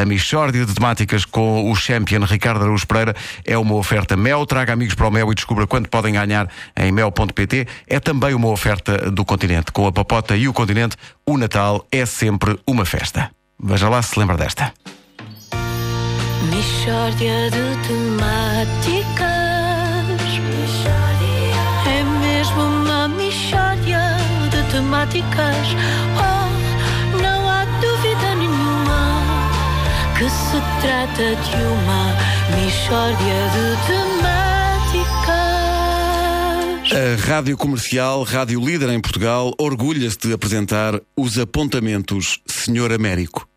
A Michórdia de Temáticas com o champion Ricardo Araújo Pereira é uma oferta Mel. Traga amigos para o Mel e descubra quanto podem ganhar em mel.pt. É também uma oferta do continente. Com a papota e o continente, o Natal é sempre uma festa. Veja lá se lembra desta. Michórdia de temáticas. É mesmo uma michórdia de temáticas. Oh, que se trata de uma michórdia de temáticas. A Rádio Comercial, rádio líder em Portugal, orgulha-se de apresentar os apontamentos Senhor Américo.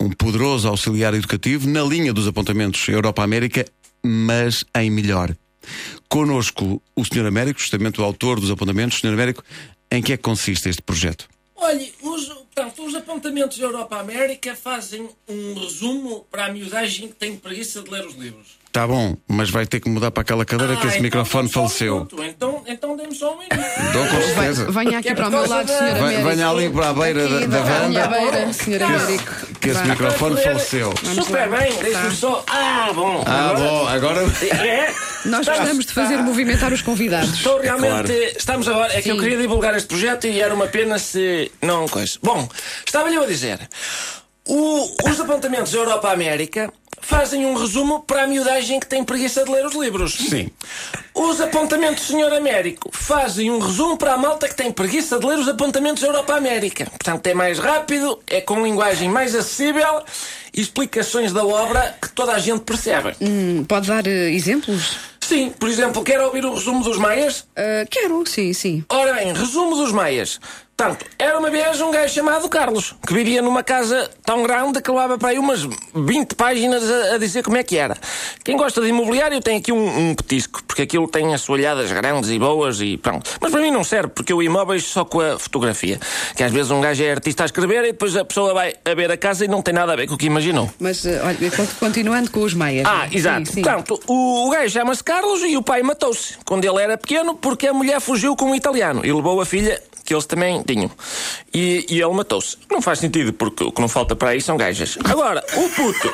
Um poderoso auxiliar educativo na linha dos apontamentos Europa-América, mas em melhor. Conosco o Senhor Américo, justamente o autor dos apontamentos. Senhor Américo, em que é que consiste este projeto? Olhe, os, portanto, os apontamentos Europa-América fazem um resumo para a miudagem que tem preguiça de ler os livros. Tá bom, mas vai ter que mudar para aquela cadeira que esse então microfone um faleceu. minuto. Então, então dê-me só um minuto. Dou com certeza. Venha aqui é para o meu lado, da- Sr. Venha- Américo. Venha ali para a beira da, Aqui, da da minha varanda. beira, Sr. Américo. Que esse microfone faleceu. Super bem, deixe-me Tá. só. Ah, bom. Ah, Agora- bom, agora. É, Nós está- gostamos de fazer movimentar os convidados. Estou realmente. Estamos agora. É que eu queria divulgar este projeto e era uma pena se. Não, coisa. Bom, estava-lhe eu a dizer. O- os apontamentos Europa-América fazem um resumo para a miudagem que tem preguiça de ler os livros. Sim. Os apontamentos Senhor Américo fazem um resumo para a malta que tem preguiça de ler os apontamentos Europa-América. Portanto, é mais rápido, é com linguagem mais acessível e explicações da obra que toda a gente percebe. Hum, Pode dar eh, exemplos? Sim, por exemplo, quer ouvir o resumo dos Maias? Ah, quero, sim, sim. Ora bem, resumo dos Maias. Portanto, era uma vez um gajo chamado Carlos, que vivia numa casa tão grande que levava para aí umas 20 páginas a, a dizer como é que era. Quem gosta de imobiliário tem aqui um, um petisco, porque aquilo tem assoalhadas grandes e boas e pronto. Mas para mim não serve, porque eu imóveis só com a fotografia. Que às vezes um gajo é artista a escrever e depois a pessoa vai a ver a casa e não tem nada a ver com o que imaginou. Mas, eh, olha, con- continuando com os meias. Ah, Sim, exato. sim. Portanto, o, o gajo chama-se Carlos e o pai matou-se quando ele era pequeno porque a mulher fugiu com um italiano e levou a filha que eles também tinham. E, e ele matou-se. Não faz sentido porque o que não falta para aí são gajas. Agora, o puto.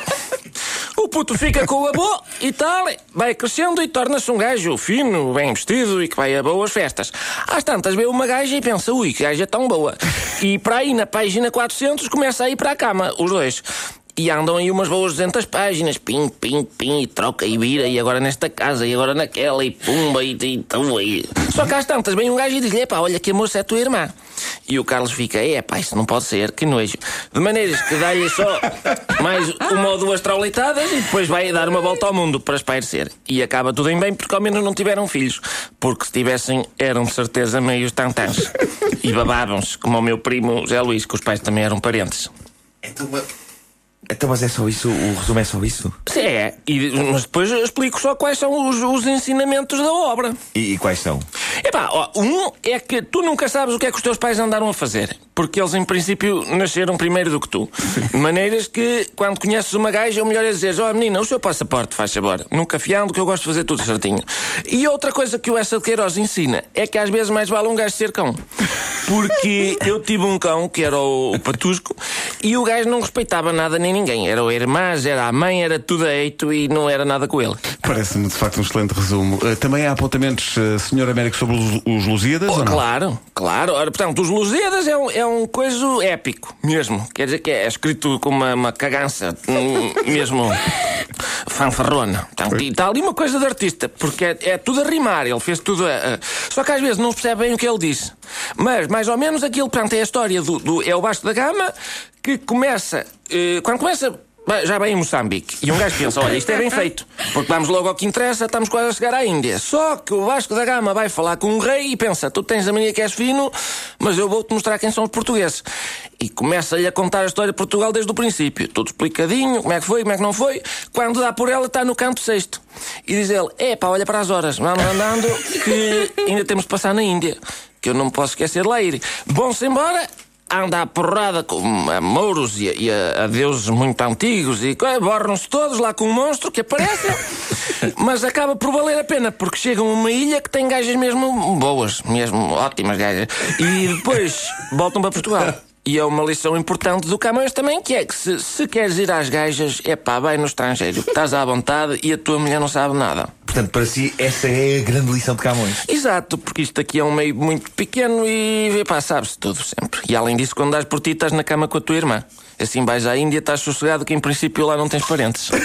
O puto fica com o avô e tal, vai crescendo e torna-se um gajo fino, bem vestido e que vai a boas festas. Às tantas vê uma gaja e pensa, ui, que gaja tão boa. E para aí, na página 400, começa a ir para a cama, os dois. E andam aí umas boas 200 páginas, pim, pim, pim, e troca e vira, e agora nesta casa, e agora naquela, e pumba, e, e, e... Só que às tantas vem um gajo e diz-lhe, pá, olha que a moça é tua irmã. E o Carlos fica, é pá, isso não pode ser, que nojo. De maneiras que dá-lhe só mais uma ou duas traulitadas e depois vai dar uma volta ao mundo para espairecer. E acaba tudo em bem porque ao menos não tiveram filhos. Porque se tivessem, eram de certeza meios tantãs. E babavam-se, como o meu primo Zé Luís, que os pais também eram parentes. Então, então, mas é só isso? O resumo é só isso? Sim, é. E, mas depois eu explico só quais são os, os ensinamentos da obra. E, e quais são? Epá, ó, um é que tu nunca sabes o que é que os teus pais andaram a fazer. Porque eles, em princípio, nasceram primeiro do que tu. De maneiras que, quando conheces uma gaja, o melhor é dizer: Ó, menina, o seu passaporte, faz favor. Nunca fiando, que eu gosto de fazer tudo certinho. E outra coisa que o Essa de Queiroz ensina é que às vezes mais vale um gajo ser cão. Porque eu tive um cão, que era o, o Patusco, e o gajo não respeitava nada nem ninguém. Era o irmã, era a mãe, era tudo a eito e não era nada com ele. Parece-me de facto um excelente resumo. Eh, Também há apontamentos, eh, Senhor Américo, sobre os, os Lusíadas? não? Claro, claro. Ora, portanto, os Lusíadas é um, é um coisa épico, mesmo. Quer dizer que é escrito com uma, uma cagança, hum, mesmo fanfarrona. Portanto, e está ali uma coisa de artista, porque é, é tudo a rimar, ele fez tudo a, a- Só que às vezes não se percebe bem o que ele disse. Mas, mais ou menos, aquilo, portanto, é a história do, do- é o Baixo da Gama que começa. eh, quando começa. Já bem em Moçambique. E um gajo pensa: olha, isto é bem feito. Porque vamos logo ao que interessa, estamos quase a chegar à Índia. Só que o Vasco da Gama vai falar com um rei e pensa: tu tens a mania que és fino, mas eu vou-te mostrar quem são os portugueses. E começa-lhe a contar a história de Portugal desde o princípio. Tudo explicadinho, como é que foi, como é que não foi. Quando dá por ela, está no canto sexto. E diz ele: é pá, olha para as horas, vamos andando, que ainda temos de passar na Índia. Que eu não posso esquecer de lá ir. Bom-se embora anda à porrada com a mouros e, a, e a- a deuses muito antigos e co- borram-se todos lá com um monstro que aparece, mas acaba por valer a pena porque chegam a uma ilha que tem gajas mesmo boas, mesmo ótimas gajas, e depois voltam para Portugal. E é uma lição importante do Camões também, que é que se, se queres ir às gajas, é pá, vai no estrangeiro. Estás à vontade e a tua mulher não sabe nada. Portanto, para si, essa é a grande lição de Camões. Exato, porque isto aqui é um meio muito pequeno e, pá, sabes tudo sempre. E além disso, quando dás por ti, estás na cama com a tua irmã. Assim vais à Índia, estás sossegado que em princípio lá não tens parentes.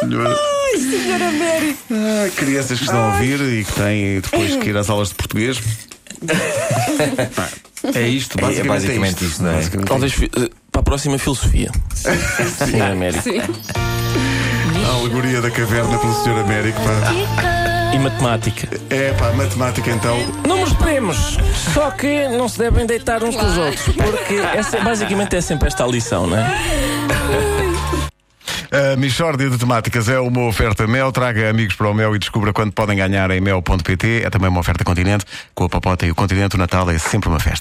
Senhora. Senhora Mary. Ah, crianças que estão a ouvir e que têm depois que ir às aulas de português. É isto, É, basicamente. é basicamente isto. isto, não é? Basicamente Talvez eh, para a próxima filosofia. Sim, América. Sim. A alegoria da caverna pelo Sr. Américo. Pá. E matemática. É pá, matemática então. Números primos, só que não se devem deitar uns com os outros, porque essa, basicamente é sempre esta a lição, não é? A Michórdia de Temáticas é uma oferta Mel. Traga amigos para o Mel e descubra quanto podem ganhar em mel.pt. É também uma oferta Continente. Com a Papota e o Continente, o Natal é sempre uma festa.